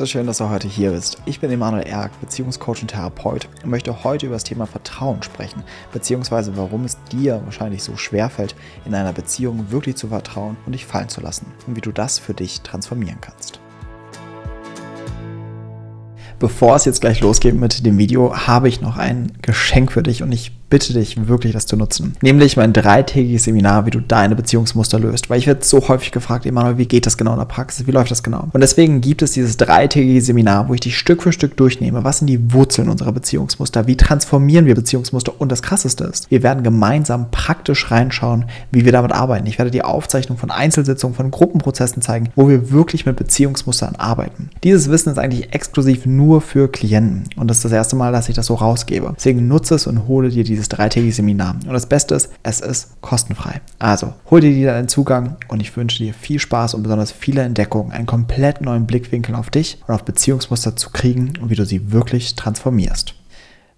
So schön, dass du heute hier bist. Ich bin Emanuel Erk, Beziehungscoach und Therapeut und möchte heute über das Thema Vertrauen sprechen, beziehungsweise warum es dir wahrscheinlich so schwerfällt, in einer Beziehung wirklich zu vertrauen und dich fallen zu lassen und wie du das für dich transformieren kannst. Bevor es jetzt gleich losgeht mit dem Video, habe ich noch ein Geschenk für dich und ich bitte dich wirklich, das zu nutzen. Nämlich mein dreitägiges Seminar, wie du deine Beziehungsmuster löst. Weil ich werde so häufig gefragt, Emanuel, wie geht das genau in der Praxis? Wie läuft das genau? Und deswegen gibt es dieses dreitägige Seminar, wo ich dich Stück für Stück durchnehme. Was sind die Wurzeln unserer Beziehungsmuster? Wie transformieren wir Beziehungsmuster? Und das Krasseste ist, wir werden gemeinsam praktisch reinschauen, wie wir damit arbeiten. Ich werde dir Aufzeichnungen von Einzelsitzungen, von Gruppenprozessen zeigen, wo wir wirklich mit Beziehungsmustern arbeiten. Dieses Wissen ist eigentlich exklusiv nur für Klienten. Und das ist das erste Mal, dass ich das so rausgebe. Deswegen nutze es und hole dir diese dieses dreitägige Seminar. Und das Beste ist, es ist kostenfrei. Also hol dir deinen Zugang und ich wünsche dir viel Spaß und besonders viele Entdeckungen, einen komplett neuen Blickwinkel auf dich und auf Beziehungsmuster zu kriegen und wie du sie wirklich transformierst.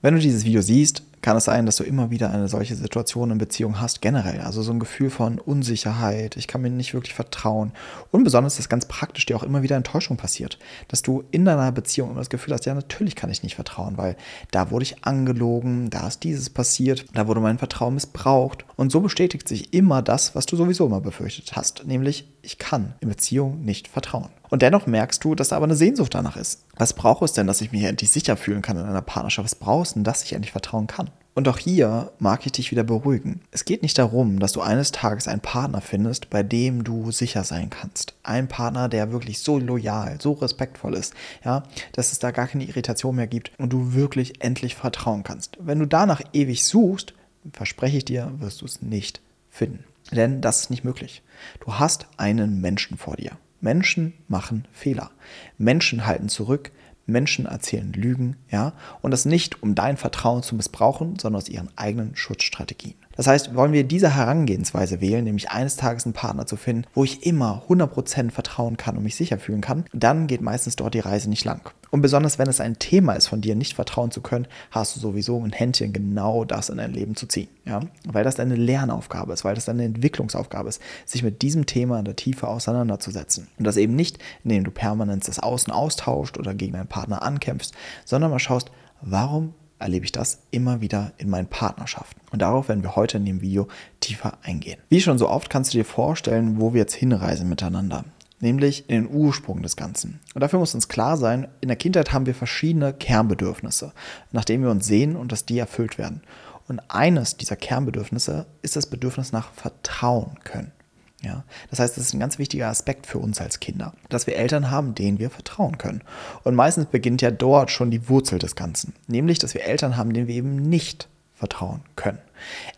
Wenn du dieses Video siehst, kann es sein, dass du immer wieder eine solche Situation in Beziehung hast, generell. Also so ein Gefühl von Unsicherheit, ich kann mir nicht wirklich vertrauen. Und besonders, dass ganz praktisch dir auch immer wieder Enttäuschung passiert. Dass du in deiner Beziehung immer das Gefühl hast, ja, natürlich kann ich nicht vertrauen, weil da wurde ich angelogen, da ist dieses passiert, da wurde mein Vertrauen missbraucht. Und so bestätigt sich immer das, was du sowieso immer befürchtet hast, nämlich ich kann in Beziehung nicht vertrauen. Und dennoch merkst du, dass da aber eine Sehnsucht danach ist. Was braucht es denn, dass ich mich endlich sicher fühlen kann in einer Partnerschaft? Was brauchst du denn, dass ich endlich vertrauen kann? Und auch hier mag ich dich wieder beruhigen. Es geht nicht darum, dass du eines Tages einen Partner findest, bei dem du sicher sein kannst. Ein Partner, der wirklich so loyal, so respektvoll ist, ja, dass es da gar keine Irritation mehr gibt und du wirklich endlich vertrauen kannst. Wenn du danach ewig suchst, verspreche ich dir, wirst du es nicht finden. Denn das ist nicht möglich. Du hast einen Menschen vor dir. Menschen machen Fehler. Menschen halten zurück. Menschen erzählen Lügen, ja, und das nicht, um dein Vertrauen zu missbrauchen, sondern aus ihren eigenen Schutzstrategien. Das heißt, wollen wir diese Herangehensweise wählen, nämlich eines Tages einen Partner zu finden, wo ich immer 100% vertrauen kann und mich sicher fühlen kann, dann geht meistens dort die Reise nicht lang. Und besonders wenn es ein Thema ist, von dir nicht vertrauen zu können, hast du sowieso ein Händchen, genau das in dein Leben zu ziehen. Ja? Weil das deine Lernaufgabe ist, weil das deine Entwicklungsaufgabe ist, sich mit diesem Thema in der Tiefe auseinanderzusetzen. Und das eben nicht, indem du permanent das Außen austauscht oder gegen deinen Partner ankämpfst, sondern mal schaust, warum erlebe ich das immer wieder in meinen Partnerschaften. Und darauf werden wir heute in dem Video tiefer eingehen. Wie schon so oft kannst du dir vorstellen, wo wir jetzt hinreisen miteinander nämlich in den Ursprung des Ganzen. Und dafür muss uns klar sein, in der Kindheit haben wir verschiedene Kernbedürfnisse, nach denen wir uns sehen und dass die erfüllt werden. Und eines dieser Kernbedürfnisse ist das Bedürfnis nach Vertrauen können. Ja, das heißt, das ist ein ganz wichtiger Aspekt für uns als Kinder, dass wir Eltern haben, denen wir vertrauen können. Und meistens beginnt ja dort schon die Wurzel des Ganzen, nämlich, dass wir Eltern haben, denen wir eben nicht vertrauen können.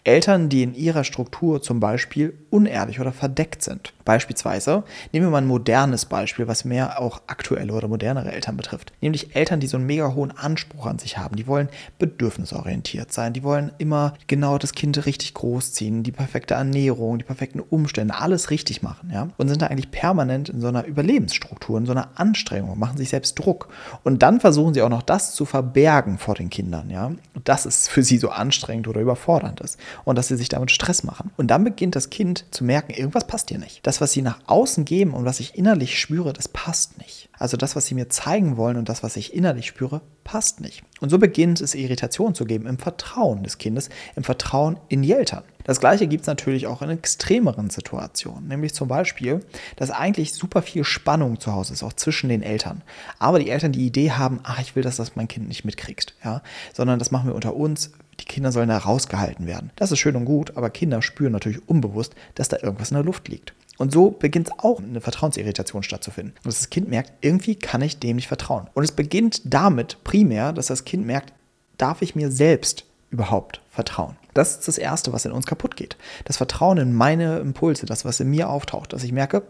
Eltern, die in ihrer Struktur zum Beispiel unehrlich oder verdeckt sind. Beispielsweise, nehmen wir mal ein modernes Beispiel, was mehr auch aktuelle oder modernere Eltern betrifft. Nämlich Eltern, die so einen mega hohen Anspruch an sich haben. Die wollen bedürfnisorientiert sein. Die wollen immer genau das Kind richtig großziehen, die perfekte Ernährung, die perfekten Umstände, alles richtig machen. Ja? Und sind da eigentlich permanent in so einer Überlebensstruktur, in so einer Anstrengung, machen sich selbst Druck. Und dann versuchen sie auch noch das zu verbergen vor den Kindern. Ja? Das ist für sie so anstrengend oder überfordernd unbekannt ist und dass sie sich damit Stress machen. Und dann beginnt das Kind zu merken, irgendwas passt hier nicht. Das, was sie nach außen geben und was ich innerlich spüre, das passt nicht. Also das, was sie mir zeigen wollen und das, was ich innerlich spüre, passt nicht. Und so beginnt es Irritation zu geben im Vertrauen des Kindes, im Vertrauen in die Eltern. Das gleiche gibt es natürlich auch in extremeren Situationen, nämlich zum Beispiel, dass eigentlich super viel Spannung zu Hause ist, auch zwischen den Eltern. Aber die Eltern die Idee haben, ach, ich will, dass das mein Kind nicht mitkriegst, ja, sondern das machen wir unter uns, die Kinder sollen da rausgehalten werden. Das ist schön und gut, aber Kinder spüren natürlich unbewusst, dass da irgendwas in der Luft liegt. Und so beginnt auch eine Vertrauensirritation stattzufinden. Und das Kind merkt, irgendwie kann ich dem nicht vertrauen. Und es beginnt damit primär, dass das Kind merkt, darf ich mir selbst überhaupt vertrauen? Das ist das Erste, was in uns kaputt geht. Das Vertrauen in meine Impulse, das, was in mir auftaucht, dass ich merke,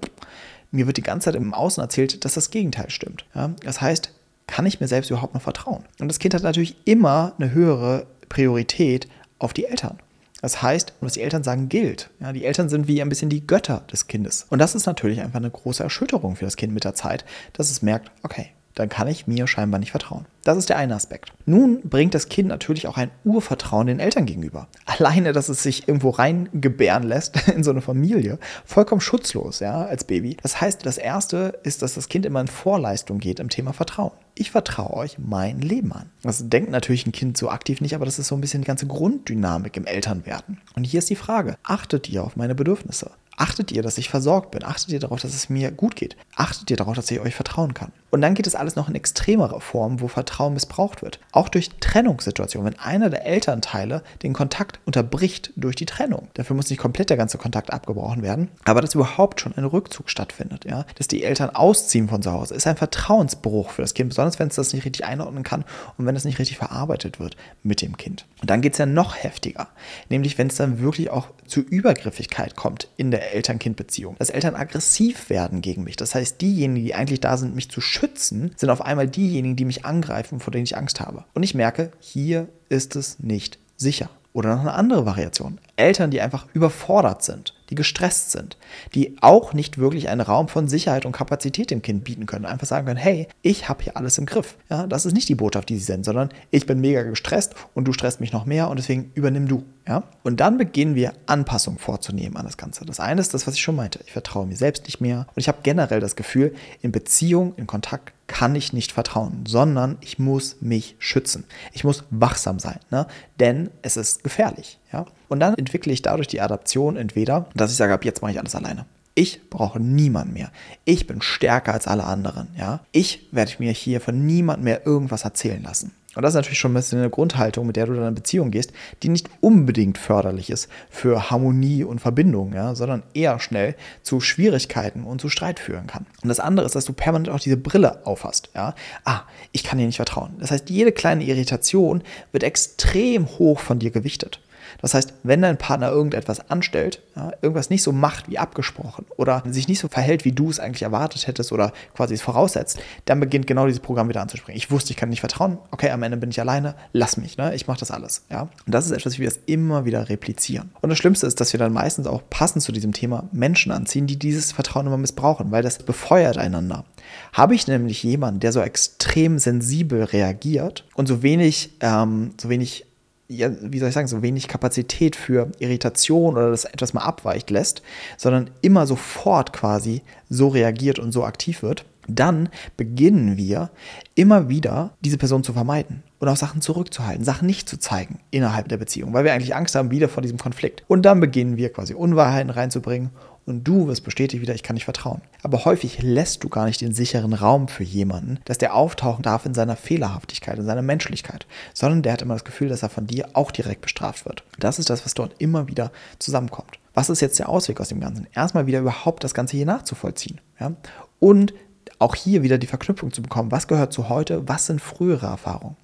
mir wird die ganze Zeit im Außen erzählt, dass das Gegenteil stimmt. Ja? Das heißt, kann ich mir selbst überhaupt noch vertrauen? Und das Kind hat natürlich immer eine höhere Priorität auf die Eltern. Das heißt, was die Eltern sagen, gilt. Ja, die Eltern sind wie ein bisschen die Götter des Kindes. Und das ist natürlich einfach eine große Erschütterung für das Kind mit der Zeit, dass es merkt, okay, dann kann ich mir scheinbar nicht vertrauen. Das ist der eine Aspekt. Nun bringt das Kind natürlich auch ein Urvertrauen den Eltern gegenüber. Alleine, dass es sich irgendwo reingebären lässt in so eine Familie, vollkommen schutzlos, ja, als Baby. Das heißt, das erste ist, dass das Kind immer in Vorleistung geht im Thema Vertrauen. Ich vertraue euch mein Leben an. Das denkt natürlich ein Kind so aktiv nicht, aber das ist so ein bisschen die ganze Grunddynamik im Elternwerden. Und hier ist die Frage: Achtet ihr auf meine Bedürfnisse? Achtet ihr, dass ich versorgt bin? Achtet ihr darauf, dass es mir gut geht? Achtet ihr darauf, dass ich euch vertrauen kann? Und dann geht es alles noch in extremere Formen, wo Vertrauen missbraucht wird. Auch durch Trennungssituationen, wenn einer der Elternteile den Kontakt unterbricht durch die Trennung. Dafür muss nicht komplett der ganze Kontakt abgebrochen werden, aber dass überhaupt schon ein Rückzug stattfindet, ja, dass die Eltern ausziehen von zu Hause, ist ein Vertrauensbruch für das Kind, besonders wenn es das nicht richtig einordnen kann und wenn es nicht richtig verarbeitet wird mit dem Kind. Und dann geht es ja noch heftiger, nämlich wenn es dann wirklich auch zu Übergriffigkeit kommt in der Eltern-Kind-Beziehung, dass Eltern aggressiv werden gegen mich. Das heißt, diejenigen, die eigentlich da sind, mich zu schützen, sind auf einmal diejenigen, die mich angreifen, vor denen ich Angst habe. Und ich merke, hier ist es nicht sicher. Oder noch eine andere Variation. Eltern, die einfach überfordert sind, die gestresst sind, die auch nicht wirklich einen Raum von Sicherheit und Kapazität dem Kind bieten können. Einfach sagen können, hey, ich habe hier alles im Griff. Ja, das ist nicht die Botschaft, die sie senden, sondern ich bin mega gestresst und du stresst mich noch mehr und deswegen übernimm du. Ja? Und dann beginnen wir Anpassungen vorzunehmen an das Ganze. Das eine ist das, was ich schon meinte. Ich vertraue mir selbst nicht mehr und ich habe generell das Gefühl, in Beziehung, in Kontakt kann ich nicht vertrauen, sondern ich muss mich schützen. Ich muss wachsam sein, ne? denn es ist gefährlich. Ja? Und dann entwickle ich dadurch die Adaption entweder, dass ich sage, ab jetzt mache ich alles alleine. Ich brauche niemanden mehr. Ich bin stärker als alle anderen. Ja? Ich werde mir hier von niemandem mehr irgendwas erzählen lassen. Und das ist natürlich schon ein bisschen eine Grundhaltung, mit der du dann in Beziehung gehst, die nicht unbedingt förderlich ist für Harmonie und Verbindung, ja, sondern eher schnell zu Schwierigkeiten und zu Streit führen kann. Und das andere ist, dass du permanent auch diese Brille aufhast. Ja? Ah, ich kann dir nicht vertrauen. Das heißt, jede kleine Irritation wird extrem hoch von dir gewichtet. Das heißt, wenn dein Partner irgendetwas anstellt, ja, irgendwas nicht so macht wie abgesprochen oder sich nicht so verhält, wie du es eigentlich erwartet hättest oder quasi es voraussetzt, dann beginnt genau dieses Programm wieder anzuspringen. Ich wusste, ich kann nicht vertrauen. Okay, am Ende bin ich alleine. Lass mich, ne? Ich mache das alles. Ja? Und das ist etwas, wie wir es immer wieder replizieren. Und das Schlimmste ist, dass wir dann meistens auch passend zu diesem Thema Menschen anziehen, die dieses Vertrauen immer missbrauchen, weil das befeuert einander. Habe ich nämlich jemanden, der so extrem sensibel reagiert und so wenig, ähm, so wenig ja, wie soll ich sagen, so wenig Kapazität für Irritation oder das etwas mal abweicht lässt, sondern immer sofort quasi so reagiert und so aktiv wird, dann beginnen wir immer wieder diese Person zu vermeiden und auch Sachen zurückzuhalten, Sachen nicht zu zeigen innerhalb der Beziehung, weil wir eigentlich Angst haben wieder vor diesem Konflikt. Und dann beginnen wir quasi Unwahrheiten reinzubringen und du wirst bestätigt wieder, ich kann nicht vertrauen. Aber häufig lässt du gar nicht den sicheren Raum für jemanden, dass der auftauchen darf in seiner Fehlerhaftigkeit, in seiner Menschlichkeit, sondern der hat immer das Gefühl, dass er von dir auch direkt bestraft wird. Das ist das, was dort immer wieder zusammenkommt. Was ist jetzt der Ausweg aus dem Ganzen? Erstmal wieder überhaupt das Ganze hier nachzuvollziehen. Ja? Und auch hier wieder die Verknüpfung zu bekommen, was gehört zu heute, was sind frühere Erfahrungen.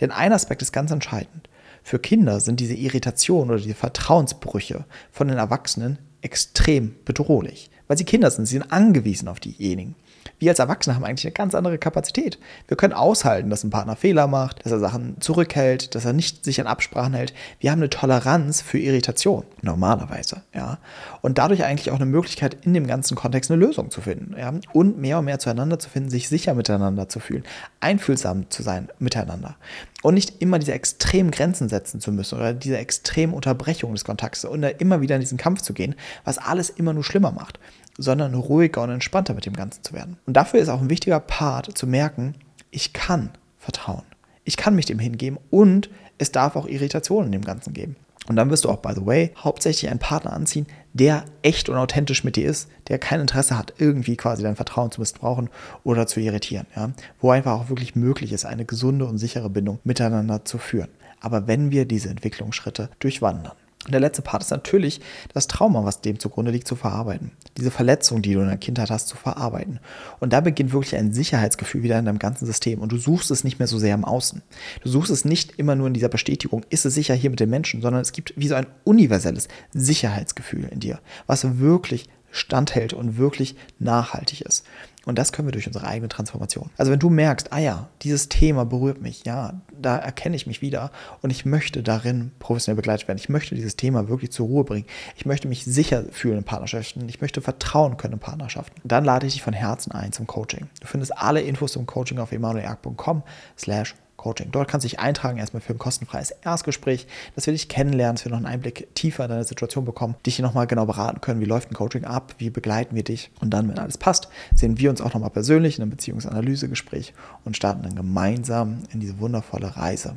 Denn ein Aspekt ist ganz entscheidend. Für Kinder sind diese Irritationen oder die Vertrauensbrüche von den Erwachsenen extrem bedrohlich, weil sie Kinder sind, sie sind angewiesen auf diejenigen. Wir als Erwachsene haben eigentlich eine ganz andere Kapazität. Wir können aushalten, dass ein Partner Fehler macht, dass er Sachen zurückhält, dass er nicht sich an Absprachen hält. Wir haben eine Toleranz für Irritation, normalerweise, ja. Und dadurch eigentlich auch eine Möglichkeit, in dem ganzen Kontext eine Lösung zu finden, ja. Und mehr und mehr zueinander zu finden, sich sicher miteinander zu fühlen, einfühlsam zu sein miteinander. Und nicht immer diese extremen Grenzen setzen zu müssen oder diese extremen Unterbrechungen des Kontakts und immer wieder in diesen Kampf zu gehen, was alles immer nur schlimmer macht sondern ruhiger und entspannter mit dem Ganzen zu werden. Und dafür ist auch ein wichtiger Part zu merken, ich kann vertrauen. Ich kann mich dem hingeben und es darf auch Irritationen in dem Ganzen geben. Und dann wirst du auch, by the way, hauptsächlich einen Partner anziehen, der echt und authentisch mit dir ist, der kein Interesse hat, irgendwie quasi dein Vertrauen zu missbrauchen oder zu irritieren. Ja? Wo einfach auch wirklich möglich ist, eine gesunde und sichere Bindung miteinander zu führen. Aber wenn wir diese Entwicklungsschritte durchwandern. Und der letzte Part ist natürlich das Trauma, was dem zugrunde liegt, zu verarbeiten. Diese Verletzung, die du in der Kindheit hast, zu verarbeiten. Und da beginnt wirklich ein Sicherheitsgefühl wieder in deinem ganzen System. Und du suchst es nicht mehr so sehr im Außen. Du suchst es nicht immer nur in dieser Bestätigung, ist es sicher hier mit den Menschen, sondern es gibt wie so ein universelles Sicherheitsgefühl in dir, was wirklich standhält und wirklich nachhaltig ist. Und das können wir durch unsere eigene Transformation. Also wenn du merkst, ah ja, dieses Thema berührt mich, ja, da erkenne ich mich wieder und ich möchte darin professionell begleitet werden. Ich möchte dieses Thema wirklich zur Ruhe bringen. Ich möchte mich sicher fühlen in Partnerschaften. Ich möchte vertrauen können in Partnerschaften. Dann lade ich dich von Herzen ein zum Coaching. Du findest alle Infos zum Coaching auf emanuelerg.com slash Coaching. Dort kannst du dich eintragen erstmal für ein kostenfreies Erstgespräch, dass wir dich kennenlernen, dass wir noch einen Einblick tiefer in deine Situation bekommen, dich hier nochmal genau beraten können, wie läuft ein Coaching ab, wie begleiten wir dich und dann, wenn alles passt, sehen wir uns auch nochmal persönlich in einem Beziehungsanalysegespräch und starten dann gemeinsam in diese wundervolle Reise